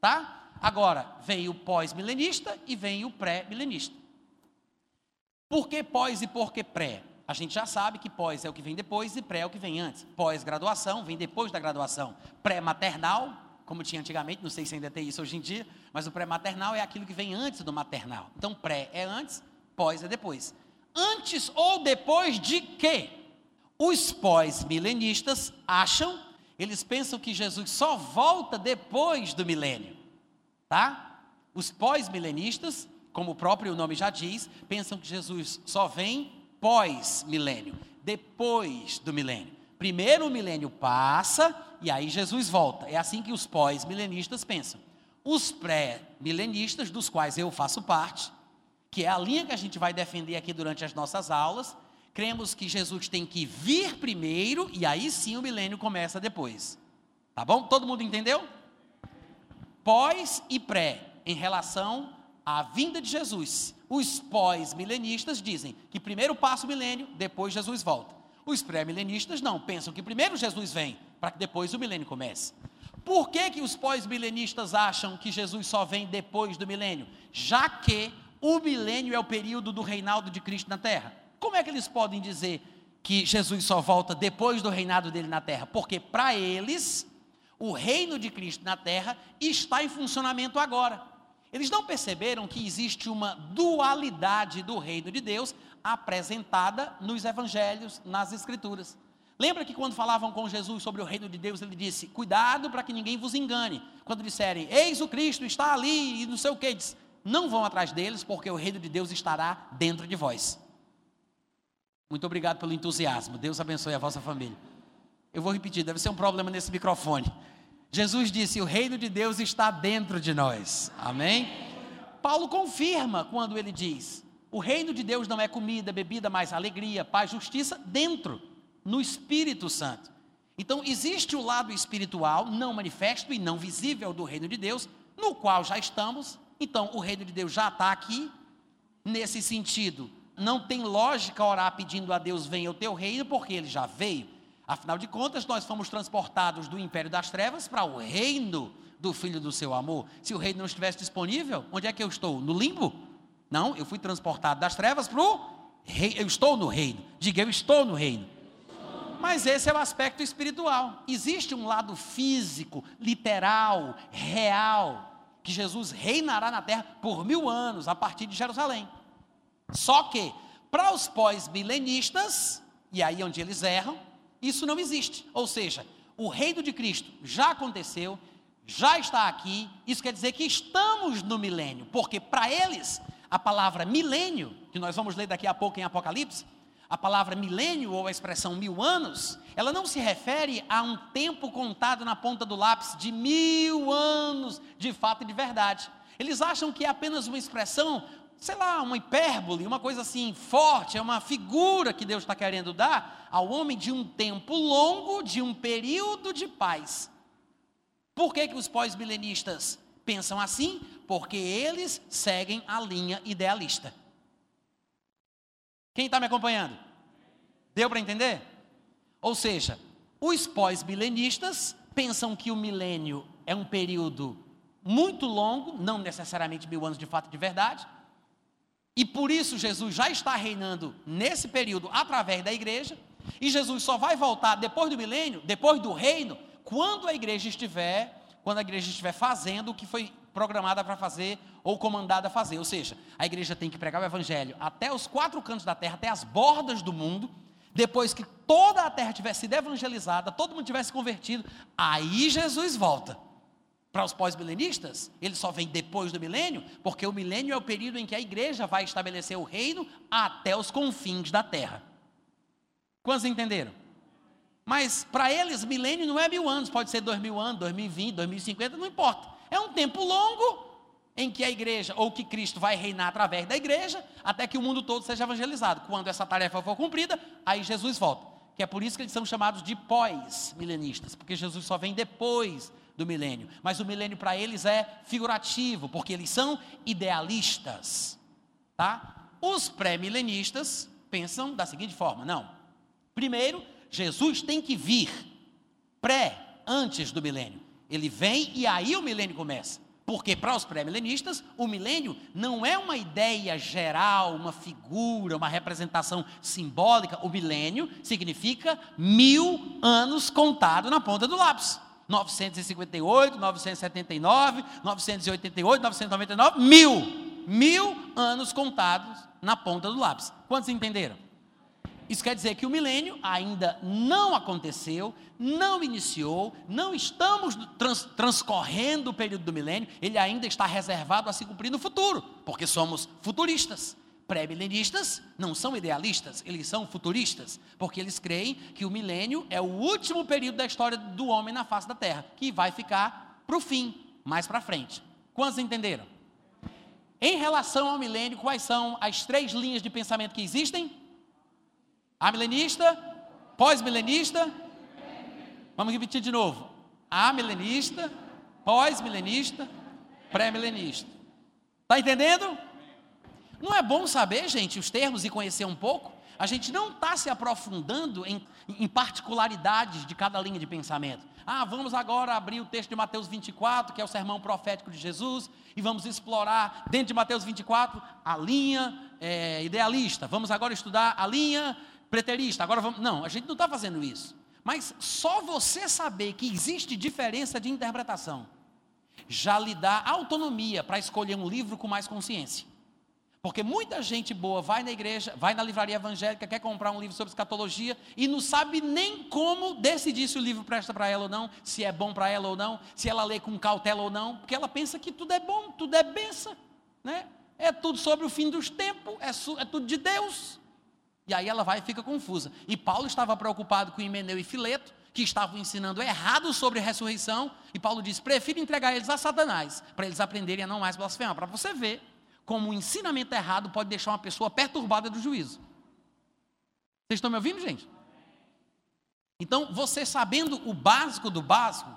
Tá? Agora, vem o pós-milenista e vem o pré-milenista. Por que pós e por que pré? A gente já sabe que pós é o que vem depois e pré é o que vem antes. Pós-graduação vem depois da graduação. Pré-maternal, como tinha antigamente, não sei se ainda tem isso hoje em dia, mas o pré-maternal é aquilo que vem antes do maternal. Então, pré é antes, pós é depois. Antes ou depois de quê? Os pós-milenistas acham eles pensam que Jesus só volta depois do milênio, tá? Os pós-milenistas, como o próprio nome já diz, pensam que Jesus só vem pós-milênio, depois do milênio. Primeiro o milênio passa e aí Jesus volta. É assim que os pós-milenistas pensam. Os pré-milenistas, dos quais eu faço parte, que é a linha que a gente vai defender aqui durante as nossas aulas, cremos que Jesus tem que vir primeiro e aí sim o milênio começa depois. Tá bom? Todo mundo entendeu? Pós e pré em relação à vinda de Jesus. Os pós-milenistas dizem que primeiro passa o milênio, depois Jesus volta. Os pré-milenistas não, pensam que primeiro Jesus vem, para que depois o milênio comece. Por que, que os pós-milenistas acham que Jesus só vem depois do milênio? Já que o milênio é o período do reinado de Cristo na terra. Como é que eles podem dizer que Jesus só volta depois do reinado dele na terra? Porque para eles, o reino de Cristo na terra está em funcionamento agora. Eles não perceberam que existe uma dualidade do reino de Deus apresentada nos evangelhos, nas escrituras. Lembra que quando falavam com Jesus sobre o reino de Deus, ele disse: Cuidado para que ninguém vos engane. Quando disserem, Eis o Cristo, está ali, e não sei o que, diz, não vão atrás deles, porque o reino de Deus estará dentro de vós. Muito obrigado pelo entusiasmo. Deus abençoe a vossa família. Eu vou repetir, deve ser um problema nesse microfone. Jesus disse: O reino de Deus está dentro de nós. Amém? Paulo confirma quando ele diz: O reino de Deus não é comida, bebida, mas alegria, paz, justiça dentro, no Espírito Santo. Então, existe o lado espiritual, não manifesto e não visível do reino de Deus, no qual já estamos. Então, o reino de Deus já está aqui. Nesse sentido, não tem lógica orar pedindo a Deus venha o teu reino, porque ele já veio. Afinal de contas, nós fomos transportados do império das trevas para o reino do filho do seu amor. Se o reino não estivesse disponível, onde é que eu estou? No limbo? Não, eu fui transportado das trevas para o reino. Eu estou no reino. Diga, eu estou no reino. Mas esse é o aspecto espiritual. Existe um lado físico, literal, real, que Jesus reinará na terra por mil anos a partir de Jerusalém. Só que, para os pós-milenistas, e aí onde eles erram, isso não existe. Ou seja, o reino de Cristo já aconteceu, já está aqui, isso quer dizer que estamos no milênio, porque para eles, a palavra milênio, que nós vamos ler daqui a pouco em Apocalipse, a palavra milênio ou a expressão mil anos, ela não se refere a um tempo contado na ponta do lápis de mil anos de fato e de verdade. Eles acham que é apenas uma expressão sei lá, uma hipérbole, uma coisa assim forte, é uma figura que Deus está querendo dar ao homem de um tempo longo, de um período de paz. Por que, que os pós-milenistas pensam assim? Porque eles seguem a linha idealista. Quem está me acompanhando? Deu para entender? Ou seja, os pós-milenistas pensam que o milênio é um período muito longo, não necessariamente mil anos de fato de verdade, e por isso Jesus já está reinando nesse período através da igreja, e Jesus só vai voltar depois do milênio, depois do reino, quando a igreja estiver, quando a igreja estiver fazendo o que foi programada para fazer ou comandada a fazer. Ou seja, a igreja tem que pregar o evangelho até os quatro cantos da terra, até as bordas do mundo, depois que toda a terra tivesse sido evangelizada, todo mundo tivesse convertido, aí Jesus volta. Para os pós-milenistas, ele só vem depois do milênio, porque o milênio é o período em que a igreja vai estabelecer o reino até os confins da terra. Quantos entenderam? Mas para eles, milênio não é mil anos, pode ser dois mil anos, dois mil e vinte, dois mil e cinquenta, não importa. É um tempo longo em que a igreja, ou que Cristo vai reinar através da igreja, até que o mundo todo seja evangelizado. Quando essa tarefa for cumprida, aí Jesus volta. Que é por isso que eles são chamados de pós-milenistas, porque Jesus só vem depois do milênio. Mas o milênio para eles é figurativo, porque eles são idealistas. Tá? Os pré-milenistas pensam da seguinte forma: não. Primeiro, Jesus tem que vir pré, antes do milênio. Ele vem e aí o milênio começa. Porque para os pré-milenistas, o milênio não é uma ideia geral, uma figura, uma representação simbólica. O milênio significa mil anos contado na ponta do lápis. 958, 979, 988, 999, mil. Mil anos contados na ponta do lápis. Quantos entenderam? Isso quer dizer que o milênio ainda não aconteceu, não iniciou, não estamos trans, transcorrendo o período do milênio, ele ainda está reservado a se cumprir no futuro, porque somos futuristas. Pré-milenistas não são idealistas, eles são futuristas, porque eles creem que o milênio é o último período da história do homem na face da terra, que vai ficar para o fim, mais para frente. Quantos entenderam? Em relação ao milênio, quais são as três linhas de pensamento que existem? Amilenista, pós-milenista. Vamos repetir de novo. Amilenista, pós-milenista, pré-milenista. Está entendendo? Não é bom saber, gente, os termos e conhecer um pouco? A gente não está se aprofundando em, em, particularidades de cada linha de pensamento. Ah, vamos agora abrir o texto de Mateus 24, que é o sermão profético de Jesus, e vamos explorar, dentro de Mateus 24, a linha é, idealista. Vamos agora estudar a linha preterista, agora vamos. Não, a gente não está fazendo isso. Mas só você saber que existe diferença de interpretação já lhe dá autonomia para escolher um livro com mais consciência. Porque muita gente boa vai na igreja, vai na livraria evangélica, quer comprar um livro sobre escatologia e não sabe nem como decidir se o livro presta para ela ou não, se é bom para ela ou não, se ela lê com cautela ou não, porque ela pensa que tudo é bom, tudo é benção, né? É tudo sobre o fim dos tempos, é, é tudo de Deus. E aí ela vai e fica confusa. E Paulo estava preocupado com Himeneu e Fileto, que estavam ensinando errado sobre ressurreição, e Paulo diz: prefiro entregar eles a Satanás, para eles aprenderem a não mais blasfemar. Para você ver como o ensinamento errado pode deixar uma pessoa perturbada do juízo. Vocês estão me ouvindo, gente? Então, você sabendo o básico do básico,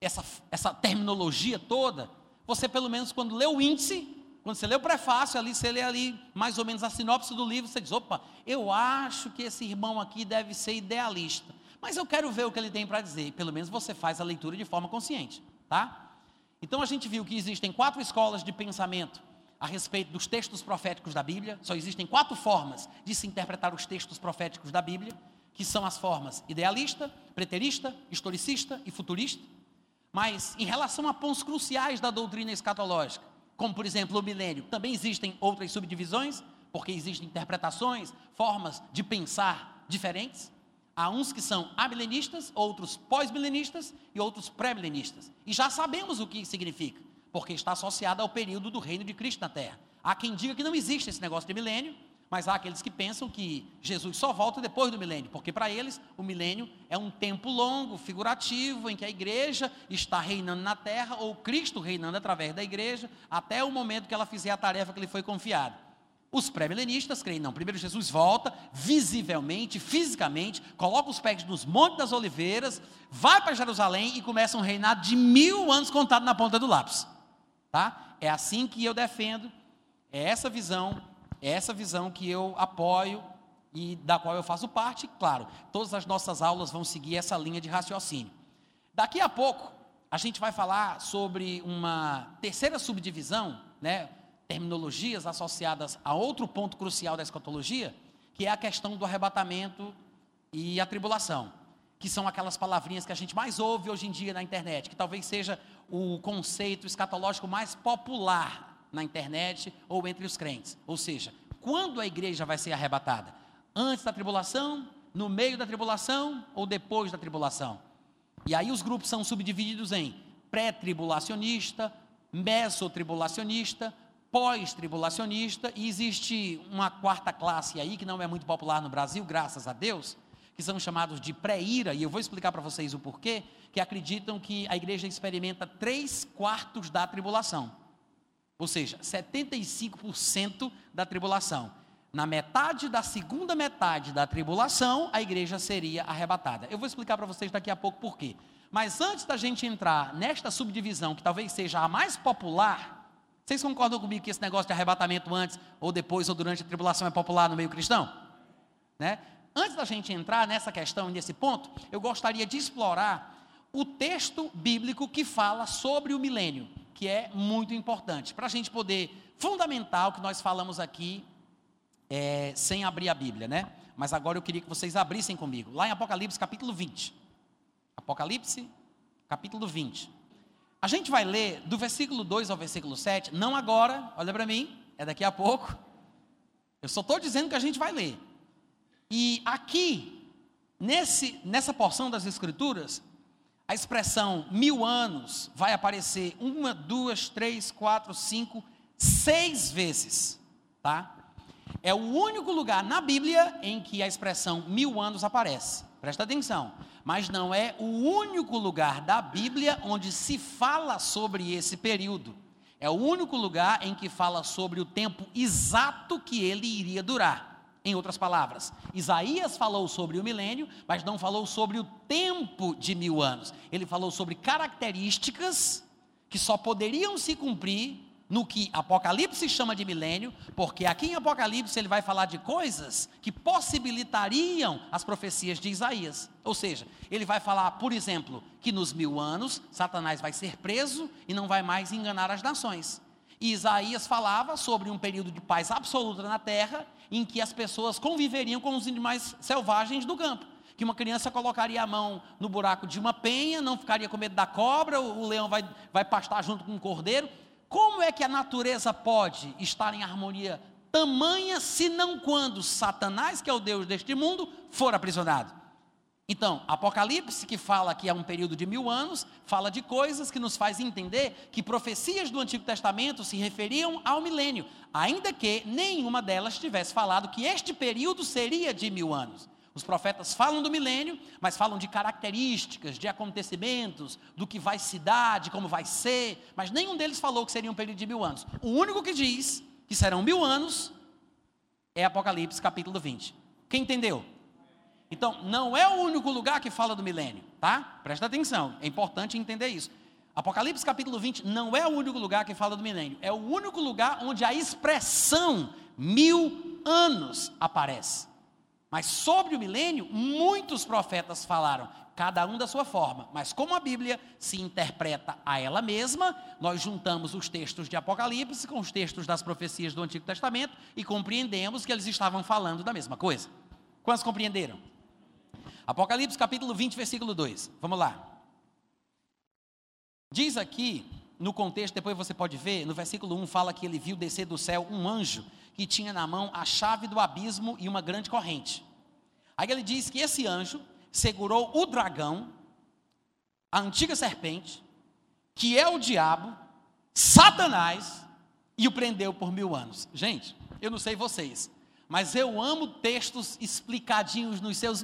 essa, essa terminologia toda, você pelo menos quando lê o índice, quando você lê o prefácio ali, você lê ali mais ou menos a sinopse do livro, você diz: opa, eu acho que esse irmão aqui deve ser idealista, mas eu quero ver o que ele tem para dizer. Pelo menos você faz a leitura de forma consciente, tá? Então a gente viu que existem quatro escolas de pensamento a respeito dos textos proféticos da Bíblia. Só existem quatro formas de se interpretar os textos proféticos da Bíblia, que são as formas idealista, preterista, historicista e futurista. Mas em relação a pontos cruciais da doutrina escatológica, como por exemplo o milênio. Também existem outras subdivisões, porque existem interpretações, formas de pensar diferentes. Há uns que são amilenistas, outros pós-milenistas e outros pré-milenistas. E já sabemos o que significa, porque está associado ao período do reino de Cristo na Terra. Há quem diga que não existe esse negócio de milênio, mas há aqueles que pensam que Jesus só volta depois do milênio, porque para eles o milênio é um tempo longo, figurativo, em que a igreja está reinando na terra, ou Cristo reinando através da igreja, até o momento que ela fizer a tarefa que lhe foi confiada. Os pré-milenistas creem, não, primeiro Jesus volta visivelmente, fisicamente, coloca os pés nos Montes das Oliveiras, vai para Jerusalém e começa um reinado de mil anos contado na ponta do lápis. Tá? É assim que eu defendo, é essa visão é essa visão que eu apoio e da qual eu faço parte, claro, todas as nossas aulas vão seguir essa linha de raciocínio. Daqui a pouco, a gente vai falar sobre uma terceira subdivisão, né, terminologias associadas a outro ponto crucial da escatologia, que é a questão do arrebatamento e a tribulação, que são aquelas palavrinhas que a gente mais ouve hoje em dia na internet, que talvez seja o conceito escatológico mais popular na internet ou entre os crentes. Ou seja, quando a igreja vai ser arrebatada? Antes da tribulação, no meio da tribulação ou depois da tribulação? E aí os grupos são subdivididos em pré-tribulacionista, mesotribulacionista, pós-tribulacionista, e existe uma quarta classe aí, que não é muito popular no Brasil, graças a Deus, que são chamados de pré-ira, e eu vou explicar para vocês o porquê, que acreditam que a igreja experimenta três quartos da tribulação. Ou seja, 75% da tribulação. Na metade da segunda metade da tribulação, a igreja seria arrebatada. Eu vou explicar para vocês daqui a pouco por quê. Mas antes da gente entrar nesta subdivisão, que talvez seja a mais popular, vocês concordam comigo que esse negócio de arrebatamento antes, ou depois, ou durante a tribulação é popular no meio cristão? Né? Antes da gente entrar nessa questão, nesse ponto, eu gostaria de explorar o texto bíblico que fala sobre o milênio, que é muito importante, para a gente poder fundamentar o que nós falamos aqui é, sem abrir a Bíblia, né? Mas agora eu queria que vocês abrissem comigo, lá em Apocalipse capítulo 20. Apocalipse capítulo 20. A gente vai ler do versículo 2 ao versículo 7, não agora, olha para mim, é daqui a pouco. Eu só estou dizendo que a gente vai ler. E aqui, nesse, nessa porção das Escrituras, a expressão mil anos vai aparecer uma, duas, três, quatro, cinco, seis vezes, tá? É o único lugar na Bíblia em que a expressão mil anos aparece. Presta atenção mas não é o único lugar da Bíblia onde se fala sobre esse período. É o único lugar em que fala sobre o tempo exato que ele iria durar. Em outras palavras, Isaías falou sobre o milênio, mas não falou sobre o tempo de mil anos. Ele falou sobre características que só poderiam se cumprir no que Apocalipse chama de milênio, porque aqui em Apocalipse ele vai falar de coisas que possibilitariam as profecias de Isaías. Ou seja, ele vai falar, por exemplo, que nos mil anos Satanás vai ser preso e não vai mais enganar as nações. E Isaías falava sobre um período de paz absoluta na terra, em que as pessoas conviveriam com os animais selvagens do campo. Que uma criança colocaria a mão no buraco de uma penha, não ficaria com medo da cobra, o leão vai, vai pastar junto com o cordeiro como é que a natureza pode estar em harmonia tamanha, se não quando Satanás, que é o Deus deste mundo, for aprisionado? Então, Apocalipse, que fala que é um período de mil anos, fala de coisas que nos faz entender que profecias do Antigo Testamento se referiam ao milênio, ainda que nenhuma delas tivesse falado que este período seria de mil anos. Os profetas falam do milênio, mas falam de características, de acontecimentos, do que vai se dar, de como vai ser, mas nenhum deles falou que seria um período de mil anos. O único que diz que serão mil anos é Apocalipse capítulo 20. Quem entendeu? Então, não é o único lugar que fala do milênio, tá? Presta atenção, é importante entender isso. Apocalipse capítulo 20 não é o único lugar que fala do milênio, é o único lugar onde a expressão mil anos aparece. Mas sobre o milênio, muitos profetas falaram, cada um da sua forma. Mas como a Bíblia se interpreta a ela mesma, nós juntamos os textos de Apocalipse com os textos das profecias do Antigo Testamento e compreendemos que eles estavam falando da mesma coisa. Quantos compreenderam? Apocalipse capítulo 20, versículo 2. Vamos lá. Diz aqui, no contexto, depois você pode ver, no versículo 1 fala que ele viu descer do céu um anjo que tinha na mão a chave do abismo e uma grande corrente. Aí ele diz que esse anjo segurou o dragão, a antiga serpente, que é o diabo, Satanás, e o prendeu por mil anos. Gente, eu não sei vocês, mas eu amo textos explicadinhos nos seus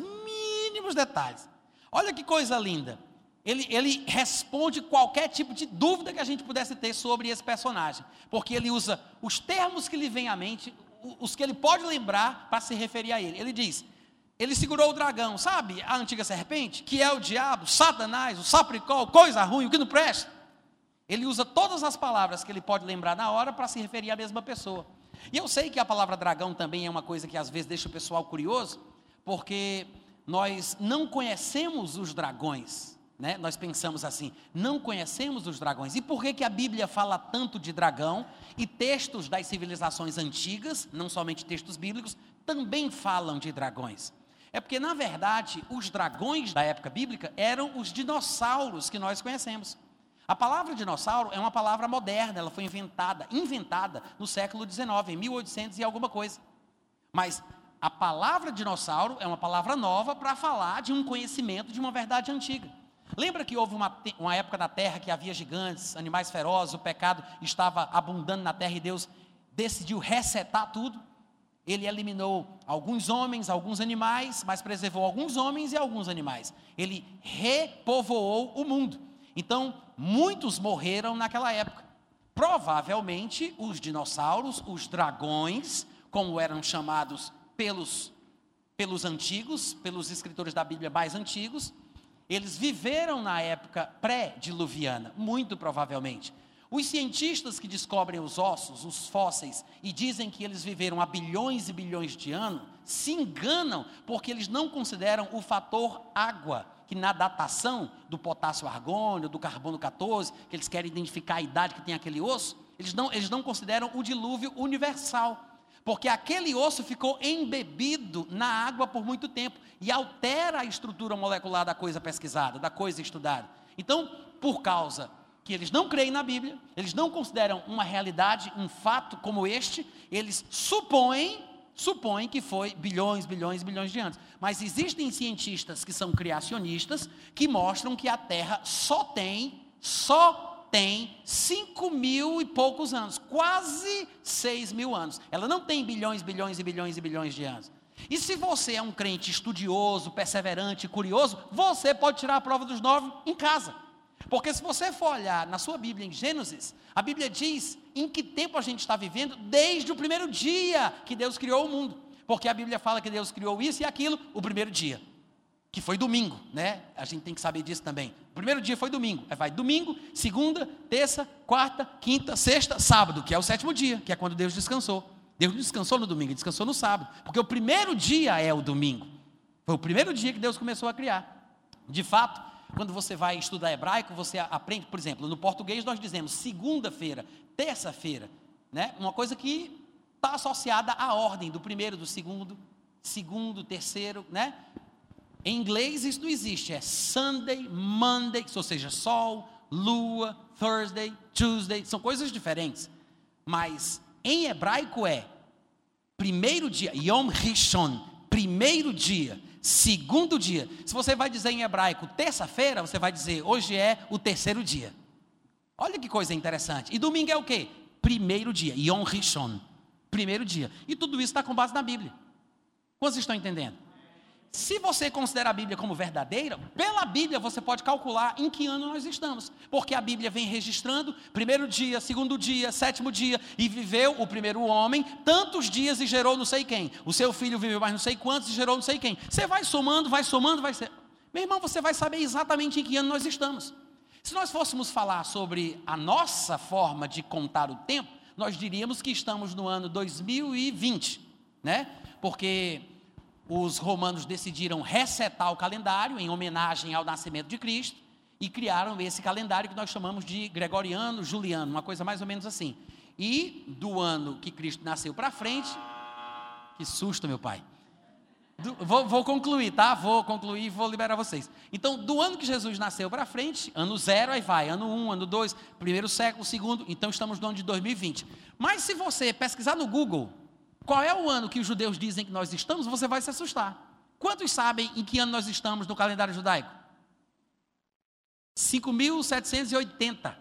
mínimos detalhes. Olha que coisa linda. Ele, ele, responde qualquer tipo de dúvida que a gente pudesse ter sobre esse personagem, porque ele usa os termos que lhe vêm à mente, os que ele pode lembrar para se referir a ele. Ele diz: ele segurou o dragão, sabe, a antiga serpente, que é o diabo, Satanás, o sapricol, coisa ruim, o que não presta. Ele usa todas as palavras que ele pode lembrar na hora para se referir à mesma pessoa. E eu sei que a palavra dragão também é uma coisa que às vezes deixa o pessoal curioso, porque nós não conhecemos os dragões, né? Nós pensamos assim, não conhecemos os dragões. E por que, que a Bíblia fala tanto de dragão e textos das civilizações antigas, não somente textos bíblicos, também falam de dragões? É porque, na verdade, os dragões da época bíblica eram os dinossauros que nós conhecemos. A palavra dinossauro é uma palavra moderna, ela foi inventada, inventada no século XIX, em 1800 e alguma coisa. Mas a palavra dinossauro é uma palavra nova para falar de um conhecimento de uma verdade antiga. Lembra que houve uma, uma época na terra que havia gigantes, animais ferozes, o pecado estava abundando na terra e Deus decidiu resetar tudo? Ele eliminou alguns homens, alguns animais, mas preservou alguns homens e alguns animais. Ele repovoou o mundo. Então, muitos morreram naquela época. Provavelmente os dinossauros, os dragões, como eram chamados pelos, pelos antigos, pelos escritores da Bíblia mais antigos, eles viveram na época pré-diluviana, muito provavelmente. Os cientistas que descobrem os ossos, os fósseis, e dizem que eles viveram há bilhões e bilhões de anos, se enganam porque eles não consideram o fator água, que na datação do potássio argônio, do carbono 14, que eles querem identificar a idade que tem aquele osso, eles não, eles não consideram o dilúvio universal porque aquele osso ficou embebido na água por muito tempo e altera a estrutura molecular da coisa pesquisada, da coisa estudada. Então, por causa que eles não creem na Bíblia, eles não consideram uma realidade, um fato como este, eles supõem, supõem que foi bilhões, bilhões, bilhões de anos. Mas existem cientistas que são criacionistas que mostram que a Terra só tem, só tem 5 mil e poucos anos, quase 6 mil anos. Ela não tem bilhões, bilhões e bilhões e bilhões de anos. E se você é um crente estudioso, perseverante, curioso, você pode tirar a prova dos nove em casa. Porque se você for olhar na sua Bíblia em Gênesis, a Bíblia diz em que tempo a gente está vivendo desde o primeiro dia que Deus criou o mundo. Porque a Bíblia fala que Deus criou isso e aquilo o primeiro dia que foi domingo, né? A gente tem que saber disso também. O primeiro dia foi domingo. Aí vai domingo, segunda, terça, quarta, quinta, sexta, sábado, que é o sétimo dia, que é quando Deus descansou. Deus descansou no domingo, descansou no sábado. Porque o primeiro dia é o domingo. Foi o primeiro dia que Deus começou a criar. De fato, quando você vai estudar hebraico, você aprende, por exemplo, no português nós dizemos segunda-feira, terça-feira, né? Uma coisa que está associada à ordem do primeiro, do segundo, segundo, terceiro, né? Em inglês isso não existe, é Sunday, Monday, ou seja, sol, lua, Thursday, Tuesday, são coisas diferentes. Mas em hebraico é primeiro dia, Yom Rishon, primeiro dia, segundo dia. Se você vai dizer em hebraico terça-feira, você vai dizer hoje é o terceiro dia. Olha que coisa interessante. E domingo é o quê? Primeiro dia, Yom Rishon, primeiro dia. E tudo isso está com base na Bíblia. Quantos estão entendendo? Se você considera a Bíblia como verdadeira, pela Bíblia você pode calcular em que ano nós estamos, porque a Bíblia vem registrando primeiro dia, segundo dia, sétimo dia, e viveu o primeiro homem tantos dias e gerou não sei quem. O seu filho viveu mais não sei quantos e gerou não sei quem. Você vai somando, vai somando, vai ser. Meu irmão, você vai saber exatamente em que ano nós estamos. Se nós fôssemos falar sobre a nossa forma de contar o tempo, nós diríamos que estamos no ano 2020, né? Porque os romanos decidiram resetar o calendário em homenagem ao nascimento de Cristo e criaram esse calendário que nós chamamos de gregoriano, juliano, uma coisa mais ou menos assim. E do ano que Cristo nasceu para frente, que susto, meu pai. Do, vou, vou, concluir, tá? Vou concluir e vou liberar vocês. Então, do ano que Jesus nasceu para frente, ano zero, aí vai, ano um, ano dois, primeiro século, segundo, então estamos no ano de 2020. Mas se você pesquisar no Google, qual é o ano que os judeus dizem que nós estamos? Você vai se assustar. Quantos sabem em que ano nós estamos no calendário judaico? 5.780.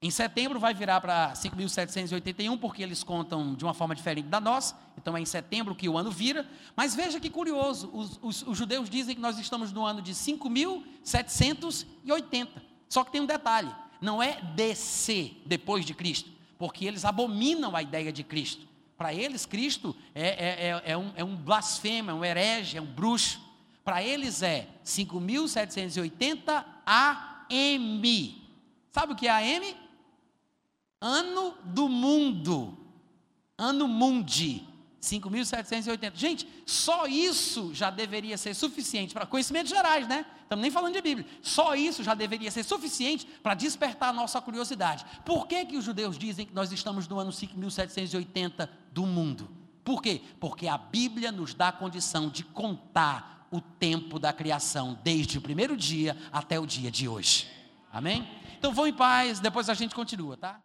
Em setembro vai virar para 5.781, porque eles contam de uma forma diferente da nossa. Então é em setembro que o ano vira. Mas veja que curioso: os, os, os judeus dizem que nós estamos no ano de 5.780. Só que tem um detalhe: não é DC depois de Cristo, porque eles abominam a ideia de Cristo. Para eles, Cristo é, é, é, é, um, é um é um herege, é um bruxo. Para eles é 5.780 AM. Sabe o que é AM? Ano do mundo. Ano Mundi, 5.780. Gente, só isso já deveria ser suficiente para conhecimentos gerais, né? Estamos nem falando de Bíblia. Só isso já deveria ser suficiente para despertar a nossa curiosidade. Por que, que os judeus dizem que nós estamos no ano 5.780 do mundo? Por quê? Porque a Bíblia nos dá a condição de contar o tempo da criação, desde o primeiro dia até o dia de hoje. Amém? Então vão em paz, depois a gente continua, tá?